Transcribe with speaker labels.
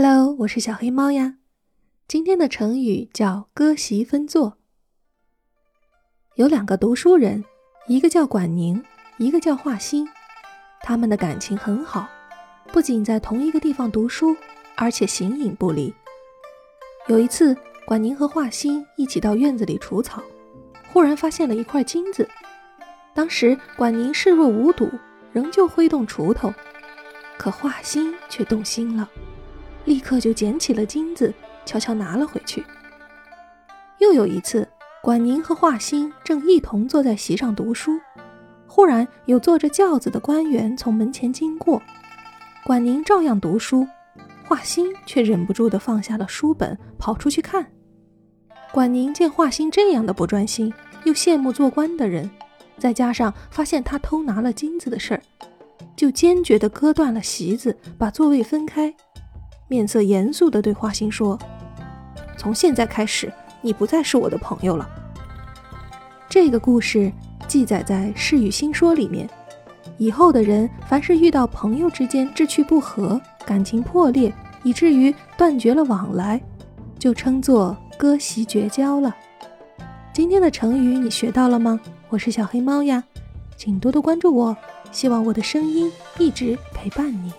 Speaker 1: Hello，我是小黑猫呀。今天的成语叫“割席分坐”。有两个读书人，一个叫管宁，一个叫华歆。他们的感情很好，不仅在同一个地方读书，而且形影不离。有一次，管宁和华歆一起到院子里除草，忽然发现了一块金子。当时管宁视若无睹，仍旧挥动锄头，可华歆却动心了。立刻就捡起了金子，悄悄拿了回去。又有一次，管宁和华歆正一同坐在席上读书，忽然有坐着轿子的官员从门前经过，管宁照样读书，华歆却忍不住地放下了书本，跑出去看。管宁见华歆这样的不专心，又羡慕做官的人，再加上发现他偷拿了金子的事儿，就坚决地割断了席子，把座位分开。面色严肃地对华歆说：“从现在开始，你不再是我的朋友了。”这个故事记载在《世语新说》里面。以后的人，凡是遇到朋友之间志趣不合、感情破裂，以至于断绝了往来，就称作割席绝交了。今天的成语你学到了吗？我是小黑猫呀，请多多关注我，希望我的声音一直陪伴你。